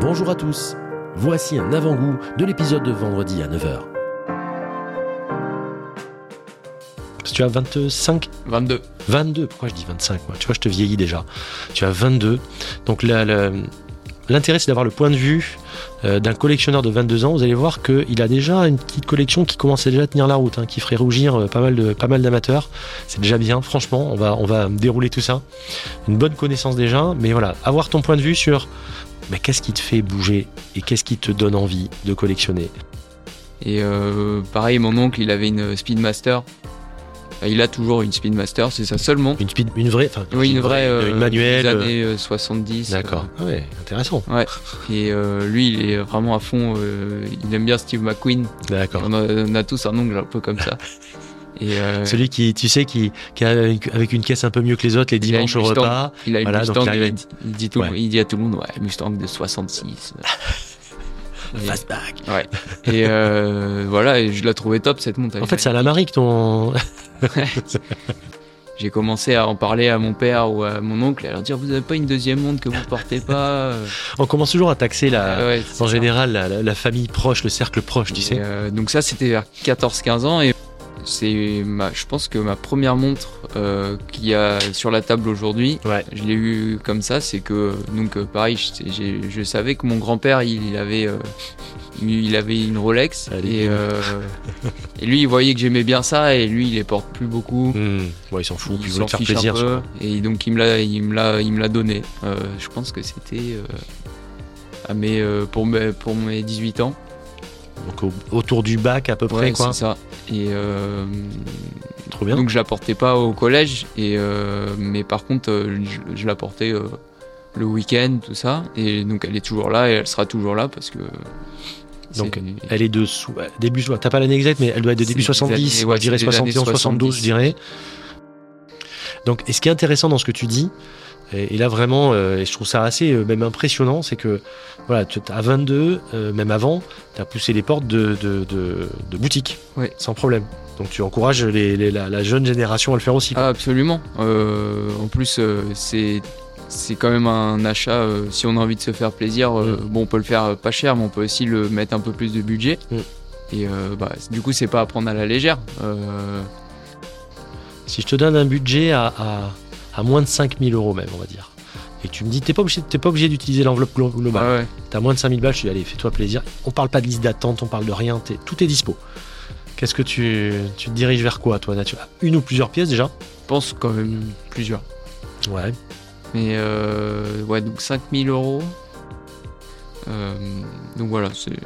Bonjour à tous, voici un avant-goût de l'épisode de vendredi à 9h. Tu as 25 22. 22, pourquoi je dis 25 moi? Tu vois, je te vieillis déjà. Tu as 22. Donc l'intérêt, c'est d'avoir le point de vue euh, d'un collectionneur de 22 ans. Vous allez voir qu'il a déjà une petite collection qui commence déjà à tenir la route, hein, qui ferait rougir euh, pas mal de pas mal d'amateurs. C'est déjà bien, franchement. On va, on va dérouler tout ça. Une bonne connaissance déjà, mais voilà, avoir ton point de vue sur qu'est-ce qui te fait bouger et qu'est-ce qui te donne envie de collectionner? Et euh, pareil, mon oncle, il avait une Speedmaster. Euh, Il a toujours une Speedmaster, c'est sa seule montre. Une speed, une vraie, enfin Oui, une vraie. euh, une manuelle. Des euh, années euh, 70. D'accord. Ah ouais, intéressant. euh, ouais. Et euh, lui, il est vraiment à fond. euh, il aime bien Steve McQueen. D'accord. On a, on a tous un oncle un peu comme ça. Et euh, Celui qui, tu sais, qui, qui a avec une caisse un peu mieux que les autres les dimanches au Mustang. repas. il a une voilà, donc Mustang. il à il, dit tout, Ouais. il dit à tout le monde, ouais, Mustang de 66. Et- Fastback. Ouais. Et euh, voilà, et je la trouvais top cette montre. En fait, c'est à la Marie que ton. J'ai commencé à en parler à mon père ou à mon oncle et à leur dire vous avez pas une deuxième montre que vous portez pas euh On commence toujours à taxer la, ouais, en ça. général la, famille proche, le cercle proche, tu Et, sais. donc ça c'était vers 14-15 ans et c'est ma, je pense que ma première montre euh, qu'il y a sur la table aujourd'hui, Ouais. je l'ai eu comme ça, c'est que donc euh, pareil, je, savais que mon grand-père il, il avait euh, il avait une Rolex Allez. et, euh, et lui il voyait que j'aimais bien ça et lui il les porte plus beaucoup. Hmm. Ouais, il s'en fout, il il veut te faire plaisir. un peu, et donc il me l'a il me l'a il me l'a donné je pense que c'était à mes pour mes pour mes 18 ans Donc au- autour du bac à peu près, ouais quoi. c'est ça et euh, Trop bien. donc je la portais pas au collège et euh, mais par contre euh, je, je la portais euh, le week-end tout ça et donc elle est toujours là et elle sera toujours là parce que Donc, c'est- Elle est de début, t'as pas l'année exacte, mais elle doit être de C'est début des 70, années- moi ouais, je dirais c'est des années 71, 72, je 70. dirais. Donc, et ce qui est intéressant dans ce que tu dis, et, et là vraiment, euh, et je trouve ça assez euh, même impressionnant, c'est que voilà, tu à 22, euh, même avant, tu as poussé les portes de, de, de, de boutiques, sans problème. Donc tu encourages les- les- la, la jeune génération à le faire aussi. Ah, absolument. En plus, c'est c'est quand même un achat. euh, si on a envie de se faire plaisir, euh, Mm. bon, on peut le faire pas cher, mais on peut aussi le mettre un peu plus de budget. Mm. Et euh, bah, du coup, c'est pas à prendre à la légère. Si je te donne un budget à, à, à moins de 5000 euros même, on va dire, et tu me dis, t'es pas obligé, pas obligé d'utiliser l'enveloppe glo- globale. ouais, ouais. T'as moins de 5000 balles, je te dis allez, fais-toi plaisir. On parle pas de liste d'attente, on parle de rien, tout est dispo. Qu'est-ce que tu, tu te diriges vers quoi, toi, nature Une ou plusieurs pièces déjà? Je pense quand même plusieurs. Ouais. Mais euh, ouais, donc 5000 euros. Euh, donc voilà, c'est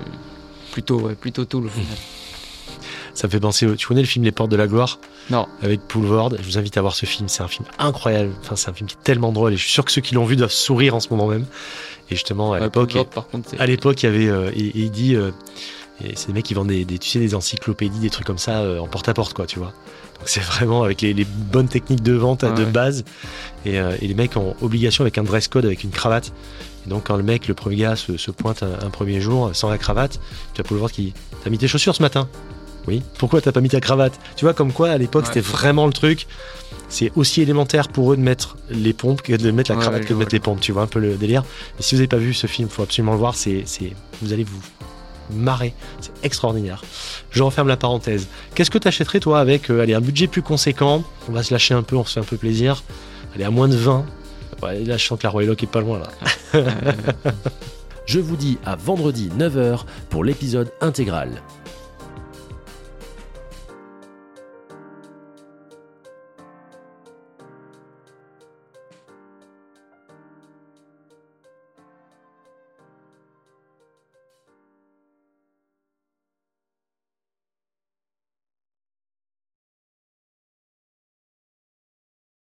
plutôt, ouais, plutôt tout le final. Ça me fait penser, au- tu connais le film Les Portes de la Gloire? Non, avec Poulvord Je vous invite à voir ce film, c'est un film incroyable. Enfin, c'est un film qui est tellement drôle et je suis sûr que ceux qui l'ont vu doivent sourire en ce moment même. Et justement, à Ouais, l'époque, à l'époque, il y avait, euh, et, et il dit, euh, c'est des mecs qui vendent des, des- tu sais, des encyclopédies, des trucs comme ça euh, en porte-à-porte, quoi, tu vois. Donc c'est vraiment avec les, les bonnes techniques de vente de ouais. base. Et, euh, et les mecs ont obligation avec un dress code, avec une cravate. Et donc quand le mec, le premier gars, se, se pointe un, un premier jour sans la cravate, tu vas pouvoir voir qui, t'as mis tes chaussures ce matin? Oui. Pourquoi t'as pas mis ta cravate? Tu vois, comme quoi à l'époque Ouais. c'était vraiment le truc. C'est aussi élémentaire pour eux de mettre les pompes que de mettre la cravate ouais, que de mettre les pompes. Tu vois un peu le délire. Et si vous n'avez pas vu ce film, faut absolument le voir. C'est, c'est, vous allez vous marrer. C'est extraordinaire. Je referme la parenthèse. Qu'est-ce que tu achèterais toi avec euh, allez, un budget plus conséquent? On va se lâcher un peu, on se fait un peu plaisir. Allez, à moins de 20. Ouais, là, je sens que la Royal Oak est pas loin là. Je vous dis à vendredi 9h pour l'épisode intégral.